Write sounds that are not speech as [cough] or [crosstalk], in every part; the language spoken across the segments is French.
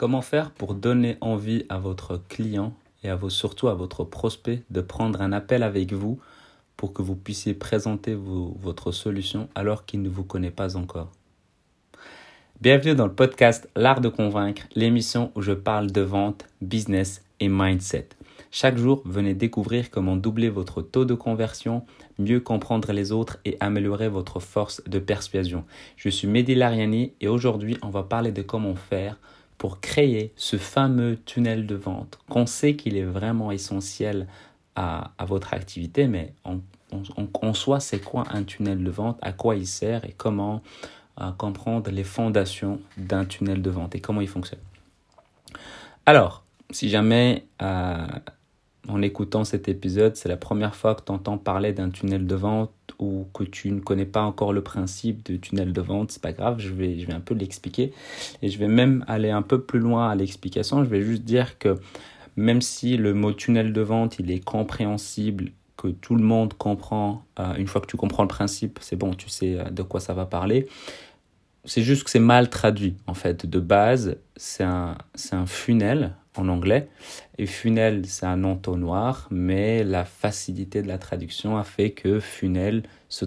Comment faire pour donner envie à votre client et surtout à votre prospect de prendre un appel avec vous pour que vous puissiez présenter votre solution alors qu'il ne vous connaît pas encore? Bienvenue dans le podcast L'Art de Convaincre, l'émission où je parle de vente, business et mindset. Chaque jour, venez découvrir comment doubler votre taux de conversion, mieux comprendre les autres et améliorer votre force de persuasion. Je suis Mehdi Lariani et aujourd'hui, on va parler de comment faire pour créer ce fameux tunnel de vente qu'on sait qu'il est vraiment essentiel à, votre activité, mais en, soi, c'est quoi un tunnel de vente, à quoi il sert? Et comment euh, comprendre les fondations d'un tunnel de vente? Et comment il fonctionne? Alors, si jamais euh, en écoutant cet épisode, c'est la première fois que tu entends parler d'un tunnel de vente ou que tu ne connais pas encore le principe de tunnel de vente, c'est pas grave, je vais, je vais un peu l'expliquer. Et je vais même aller un peu plus loin à l'explication. Je vais juste dire que même si le mot tunnel de vente, il est compréhensible, que tout le monde comprend, euh, une fois que tu comprends le principe, c'est bon, tu sais euh, de quoi ça va parler. C'est juste que c'est mal traduit, en fait. De base, c'est un, un funnel, en anglais. Et funnel, c'est un entonnoir, mais la facilité de la traduction a fait que funnel se,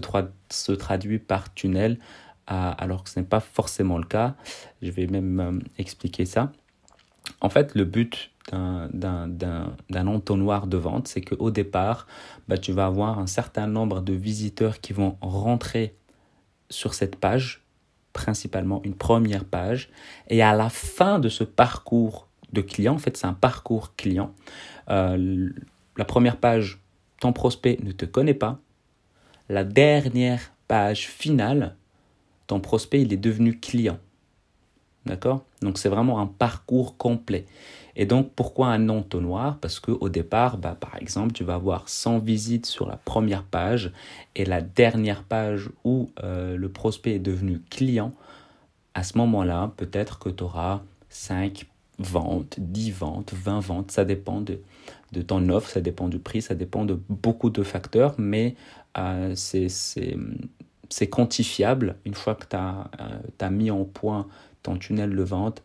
se traduit par tunnel, alors que ce n'est pas forcément le cas. Je vais même euh, expliquer ça. En fait, le but d'un entonnoir de vente, c'est qu'au départ, bah, tu vas avoir un certain nombre de visiteurs qui vont rentrer sur cette page, principalement une première page, et à la fin de ce parcours de client. En fait, c'est un parcours client. Euh, la première page, ton prospect ne te connaît pas. La dernière page finale, ton prospect, il est devenu client. D'accord? Donc, c'est vraiment un parcours complet. Et donc, pourquoi un entonnoir? Parce qu'au départ, bah, par exemple, tu vas avoir 100 visites sur la première page et la dernière page où euh, le prospect est devenu client. À ce moment-là, peut-être que tu auras 5 ventes, 10 ventes, 20 ventes, ça dépend de, de ton offre, ça dépend du prix, ça dépend de beaucoup de facteurs, mais euh, c'est quantifiable. Une fois que tu as, euh, mis en point ton tunnel de vente,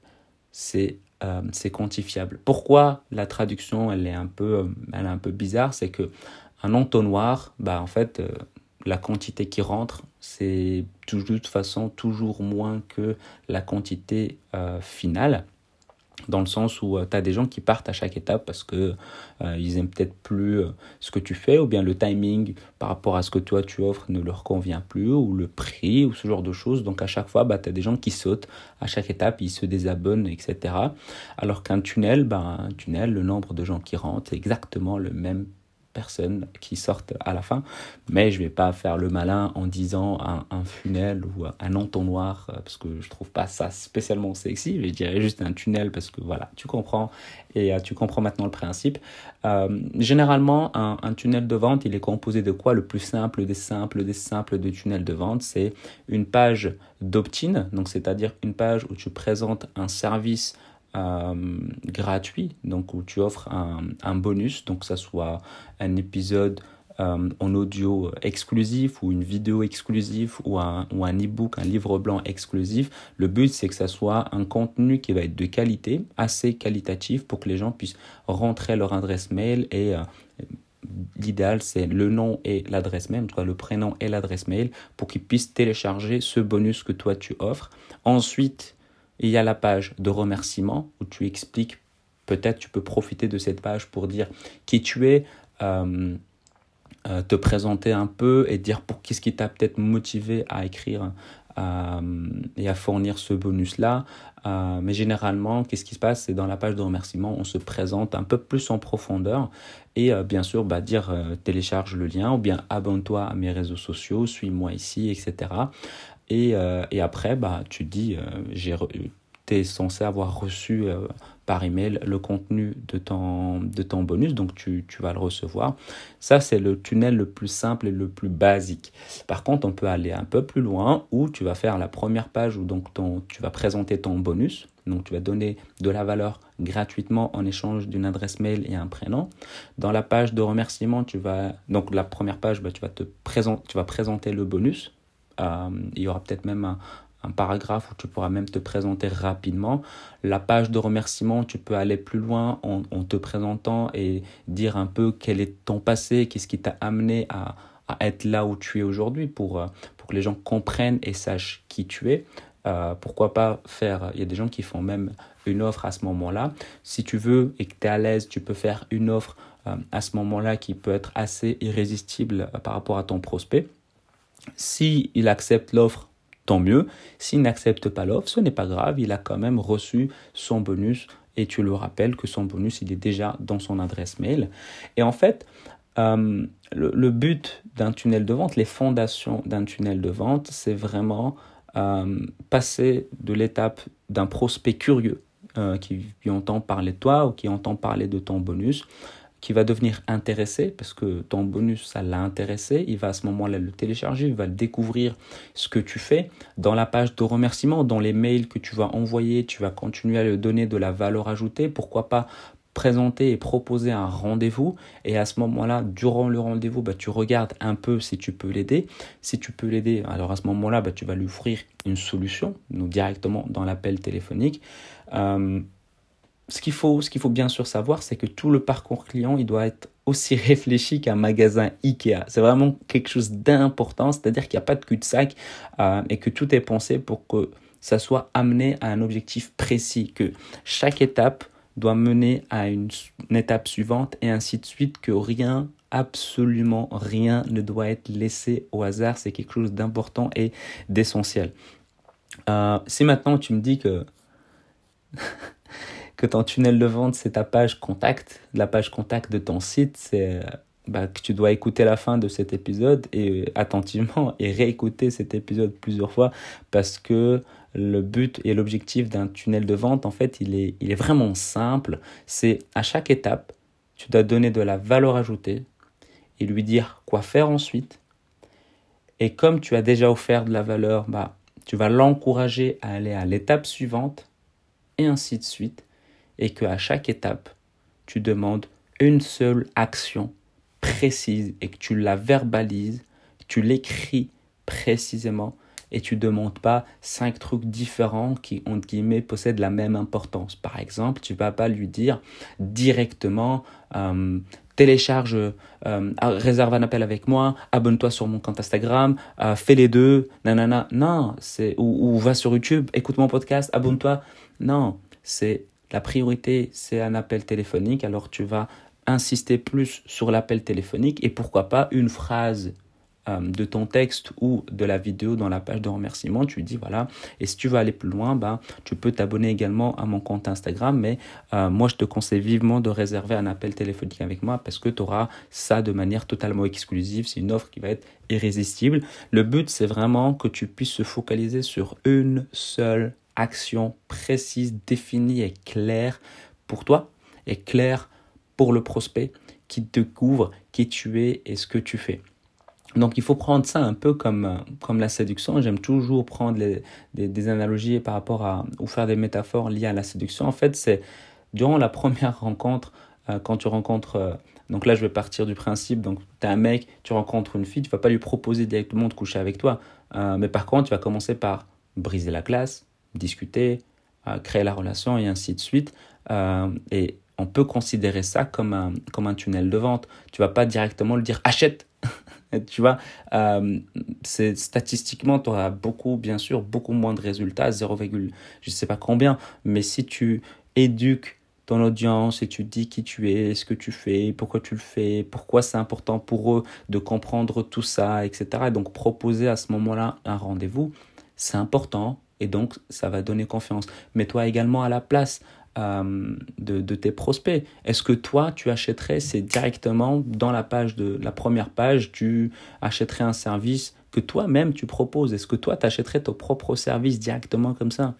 euh, c'est quantifiable. Pourquoi la traduction elle est un peu, elle est un peu bizarre? C'est que un entonnoir, bah, en fait, la quantité qui rentre, c'est de toute façon toujours moins que la quantité finale dans le sens où euh, tu as des gens qui partent à chaque étape parce que euh, ils aiment peut-être plus euh, ce que tu fais ou bien le timing par rapport à ce que toi tu offres ne leur convient plus ou le prix ou ce genre de choses. Donc à chaque fois, bah, tu as des gens qui sautent à chaque étape, ils se désabonnent, etc. Alors qu'un tunnel, bah, un tunnel, le nombre de gens qui rentrent, c'est exactement le même qui sortent à la fin. Mais je vais pas faire le malin en disant un, un funnel ou un entonnoir euh, parce que je trouve pas ça spécialement sexy. Je dirais juste un tunnel parce que voilà, tu comprends et euh, tu comprends maintenant le principe. Euh, généralement, un, un, tunnel de vente, il est composé de quoi? Le plus simple des simples des simples de tunnel de vente, c'est une page d'opt-in, donc c'est-à-dire une page où tu présentes un service euh, gratuit, donc où tu offres un, un, bonus, donc que ça soit un épisode euh, en audio exclusif ou une vidéo exclusive ou un, ou un e-book, un livre blanc exclusif. Le but, c'est que ça soit un contenu qui va être de qualité, assez qualitatif pour que les gens puissent rentrer leur adresse mail et euh, l'idéal c'est le nom et l'adresse mail, le prénom et l'adresse mail pour qu'ils puissent télécharger ce bonus que toi tu offres. Ensuite, il y a la page de remerciement où tu expliques, peut-être tu peux profiter de cette page pour dire qui tu es, euh, euh, te présenter un peu et dire pour qu'est-ce qui t'a peut-être motivé à écrire euh, et à fournir ce bonus-là. mais généralement, qu'est-ce qui se passe? C'est dans la page de remerciement, on se présente un peu plus en profondeur et bien sûr, bah, dire télécharge le lien ou bien abonne-toi à mes réseaux sociaux, suis-moi ici, etc. Et, euh, et après, bah, tu dis, euh, tu es censé avoir reçu euh, par email le contenu de ton, de ton bonus, donc tu, tu vas le recevoir. Ça, c'est le tunnel le plus simple et le plus basique. Par contre, on peut aller un peu plus loin où tu vas faire la première page où donc ton, tu vas présenter ton bonus. Donc, tu vas donner de la valeur gratuitement en échange d'une adresse mail et un prénom. Dans la page de remerciement, tu vas donc la première page, bah, tu vas te tu vas présenter le bonus. Euh, il y aura peut-être même un paragraphe où tu pourras même te présenter rapidement. La page de remerciement, tu peux aller plus loin en, te présentant et dire un peu quel est ton passé, qu'est-ce qui t'a amené à, être là où tu es aujourd'hui pour, euh, pour que les gens comprennent et sachent qui tu es. Euh, pourquoi pas faire, il y a des gens qui font même une offre à ce moment-là. Si tu veux et que tu es à l'aise, tu peux faire une offre à ce moment-là qui peut être assez irrésistible par rapport à ton prospect. Si il accepte l'offre, tant mieux. S'il n'accepte pas l'offre, ce n'est pas grave, il a quand même reçu son bonus et tu le rappelles que son bonus, il est déjà dans son adresse mail. Et en fait, euh, le, but d'un tunnel de vente, les fondations d'un tunnel de vente, c'est vraiment euh, passer de l'étape d'un prospect curieux euh, qui, qui entend parler de toi ou qui entend parler de ton bonus qui va devenir intéressé parce que ton bonus, ça l'a intéressé. Il va à ce moment-là le télécharger, il va découvrir ce que tu fais. Dans la page de remerciement, dans les mails que tu vas envoyer, tu vas continuer à lui donner de la valeur ajoutée. Pourquoi pas présenter et proposer un rendez-vous et à ce moment-là, durant le rendez-vous, bah, tu regardes un peu si tu peux l'aider. Si tu peux l'aider, alors à ce moment-là, bah, tu vas lui offrir une solution, nous directement dans l'appel téléphonique. Euh, ce qu'il faut, faut bien sûr savoir, c'est que tout le parcours client, il doit être aussi [laughs] réfléchi qu'un magasin Ikea. C'est vraiment quelque chose d'important, c'est-à-dire qu'il n'y a pas de cul-de-sac euh, et que tout est pensé pour que ça soit amené à un objectif précis, que chaque étape doit mener à une, étape suivante et ainsi de suite, que rien, absolument rien ne doit être laissé au hasard. C'est quelque chose d'important et d'essentiel. Euh, si maintenant tu me dis que [laughs] que ton tunnel de vente, c'est ta page contact, la page contact de ton site, c'est bah, que tu dois écouter la fin de cet épisode et attentivement [laughs] et réécouter cet épisode plusieurs fois parce que le but et l'objectif d'un tunnel de vente, en fait, il est, il est vraiment simple. C'est à chaque étape, tu dois donner de la valeur ajoutée et lui dire quoi faire ensuite. Et comme tu as déjà offert de la valeur, bah, tu vas l'encourager à aller à l'étape suivante et ainsi de suite et qu'à chaque étape, tu demandes une seule action précise et que tu la verbalises, tu l'écris précisément et tu demandes pas cinq trucs différents qui, entre guillemets, possèdent la même importance. Par exemple, tu vas pas lui dire directement euh, télécharge, euh, réserve un appel avec moi, abonne-toi sur mon compte Instagram, euh, fais les deux, nanana. Non, c'est ou va sur YouTube, écoute mon podcast, abonne-toi. Non, c'est la priorité, c'est un appel téléphonique, alors tu vas insister plus sur l'appel téléphonique et pourquoi pas une phrase euh, de ton texte ou de la vidéo dans la page de remerciement, tu dis voilà, et si tu veux aller plus loin, ben, tu peux t'abonner également à mon compte Instagram, mais euh, moi je te conseille vivement de réserver un appel téléphonique avec moi parce que tu auras ça de manière totalement exclusive, c'est une offre qui va être irrésistible. Le but c'est vraiment que tu puisses se focaliser sur une seule action précise, définie et claire pour toi et claire pour le prospect qui te couvre qui tu es et ce que tu fais. Donc il faut prendre ça un peu comme, comme la séduction. J'aime toujours prendre des, analogies par rapport à, ou faire des métaphores liées à la séduction. En fait, c'est durant la première rencontre, euh, quand tu rencontres... Euh, donc là, je vais partir du principe, donc tu es un mec, tu rencontres une fille, tu vas pas lui proposer directement de coucher avec toi. Euh, mais par contre, tu vas commencer par briser la glace, discuter, euh, créer la relation et ainsi de suite. Euh, et on peut considérer ça comme un, comme un tunnel de vente. Tu vas pas directement le dire achète. [laughs] tu vois, euh, statistiquement, tu auras beaucoup, bien sûr, beaucoup moins de résultats, 0, je sais pas combien. Mais si tu éduques ton audience et tu dis qui tu es, ce que tu fais, pourquoi tu le fais, pourquoi c'est important pour eux de comprendre tout ça, etc. Et donc proposer à ce moment-là un rendez-vous, c'est important et donc ça va donner confiance. Mets-toi également à la place euh, de, de, tes prospects. Est-ce que toi, tu achèterais, c'est directement dans la page de la première page, tu achèterais un service que toi-même tu proposes? Est-ce que toi, tu achèterais ton propre service directement comme ça?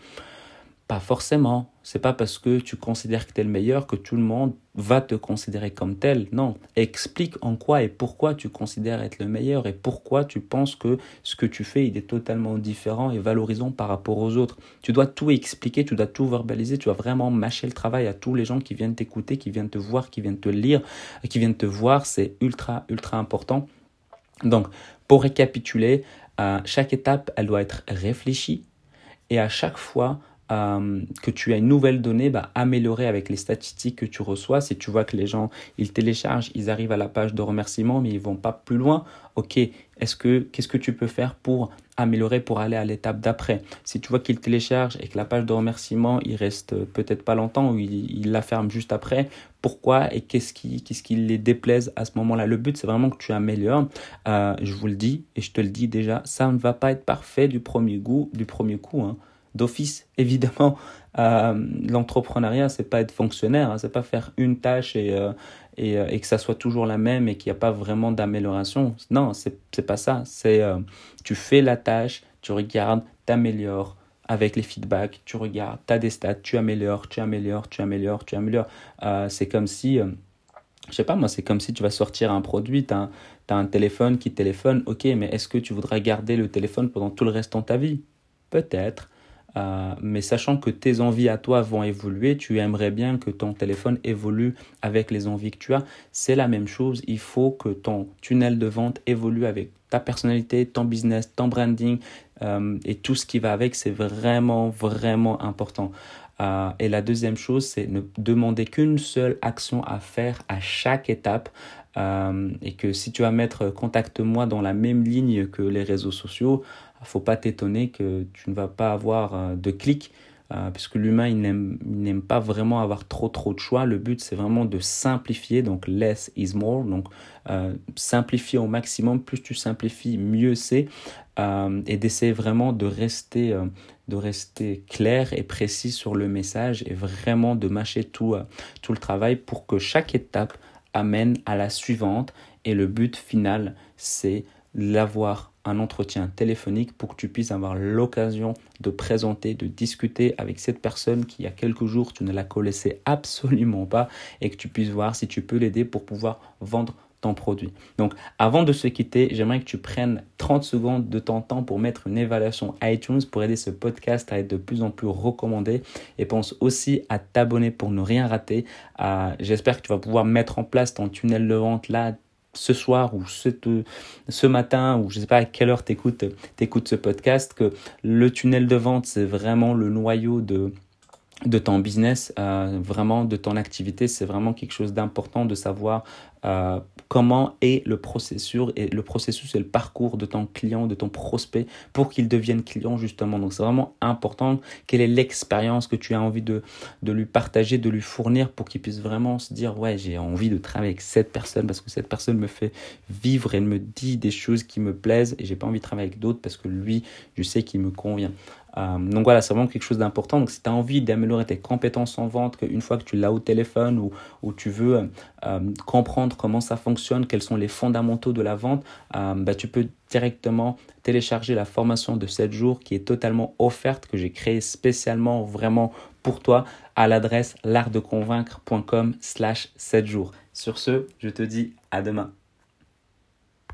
Pas forcément. C'est pas parce que tu considères que tu es le meilleur que tout le monde va te considérer comme tel. Non. Explique en quoi et pourquoi tu considères être le meilleur et pourquoi tu penses que ce que tu fais, il est totalement différent et valorisant par rapport aux autres. Tu dois tout expliquer, tu dois tout verbaliser, tu dois vraiment mâcher le travail à tous les gens qui viennent t'écouter, qui viennent te voir, qui viennent te lire, qui viennent te voir. C'est ultra, ultra important. Donc, pour récapituler, euh, chaque étape, elle doit être réfléchie, et à chaque fois euh, que tu as une nouvelle donnée, bah, améliorer avec les statistiques que tu reçois. Si tu vois que les gens, ils téléchargent, ils arrivent à la page de remerciement, mais ils vont pas plus loin, ok, est-ce que, qu'est-ce que tu peux faire pour améliorer, pour aller à l'étape d'après? Si tu vois qu'ils téléchargent et que la page de remerciement, il reste peut-être pas longtemps ou il, la ferme juste après, pourquoi et qu'est-ce qui, qu'est-ce qui les déplaise à ce moment-là? Le but, c'est vraiment que tu améliores. Euh, je vous le dis et je te le dis déjà, ça ne va pas être parfait du premier goût, du premier coup. Hein d'office. Évidemment, euh, l'entrepreneuriat, c'est pas être fonctionnaire, hein, c'est pas faire une tâche et, euh, et, euh, et, que ça soit toujours la même et qu'il n'y a pas vraiment d'amélioration. Non, c'est pas ça. C'est tu fais la tâche, tu regardes, t'améliores avec les feedbacks, tu regardes, tu as des stats, tu améliores, tu améliores, tu améliores, tu améliores. c'est comme si, je sais pas moi, c'est comme si tu vas sortir un produit, tu as, un téléphone qui téléphone, ok, mais est-ce que tu voudrais garder le téléphone pendant tout le reste de ta vie? Peut-être. Euh, mais sachant que tes envies à toi vont évoluer, tu aimerais bien que ton téléphone évolue avec les envies que tu as. C'est la même chose, il faut que ton tunnel de vente évolue avec ta personnalité, ton business, ton branding euh, et tout ce qui va avec. C'est vraiment, vraiment important. Euh, et la deuxième chose, c'est ne demander qu'une seule action à faire à chaque étape. et que si tu vas mettre contacte-moi dans la même ligne que les réseaux sociaux, faut pas t'étonner que tu ne vas pas avoir euh, de clics, euh, puisque l'humain, il n'aime pas vraiment avoir trop trop de choix. Le but, c'est vraiment de simplifier, donc less is more, donc euh, simplifier au maximum. Plus tu simplifies, mieux c'est, et d'essayer vraiment de rester, de rester clair et précis sur le message et vraiment de mâcher tout, tout le travail pour que chaque étape amène à la suivante. Et le but final, c'est l'avoir un entretien téléphonique pour que tu puisses avoir l'occasion de présenter, de discuter avec cette personne qui il y a quelques jours tu ne la connaissais [laughs] absolument pas et que tu puisses voir si tu peux l'aider pour pouvoir vendre ton produit. Donc avant de se quitter, j'aimerais que tu prennes 30 secondes de ton temps pour mettre une évaluation iTunes pour aider ce podcast à être de plus en plus recommandé et pense aussi à t'abonner pour ne rien rater. Euh, j'espère que tu vas pouvoir mettre en place ton tunnel de vente là ce soir ou ce, ce matin ou je ne sais pas à quelle heure tu écoutes, ce podcast, que le tunnel de vente, c'est vraiment le noyau de, de ton business, euh, vraiment de ton activité, c'est vraiment quelque chose d'important de savoir euh, comment est le processus et le processus et le parcours de ton client, de ton prospect pour qu'il devienne client justement? Donc c'est vraiment important quelle est l'expérience que tu as envie de, de lui partager, de lui fournir pour qu'il puisse vraiment se dire ouais j'ai envie de travailler avec cette personne parce que cette personne me fait vivre et me dit des choses qui me plaisent et j'ai pas envie de travailler avec d'autres parce que lui je sais qu'il me convient. Euh, donc voilà, c'est vraiment quelque chose d'important. Donc si tu as envie d'améliorer tes compétences en vente, qu'une fois que tu l'as au téléphone ou, ou tu veux euh, comment ça fonctionne, quels sont les fondamentaux de la vente, euh, bah, tu peux directement télécharger la formation de 7 jours qui est totalement offerte, que j'ai créée spécialement vraiment pour toi à l'adresse l'artdeconvaincre.com slash 7 jours. Sur ce, je te dis à demain.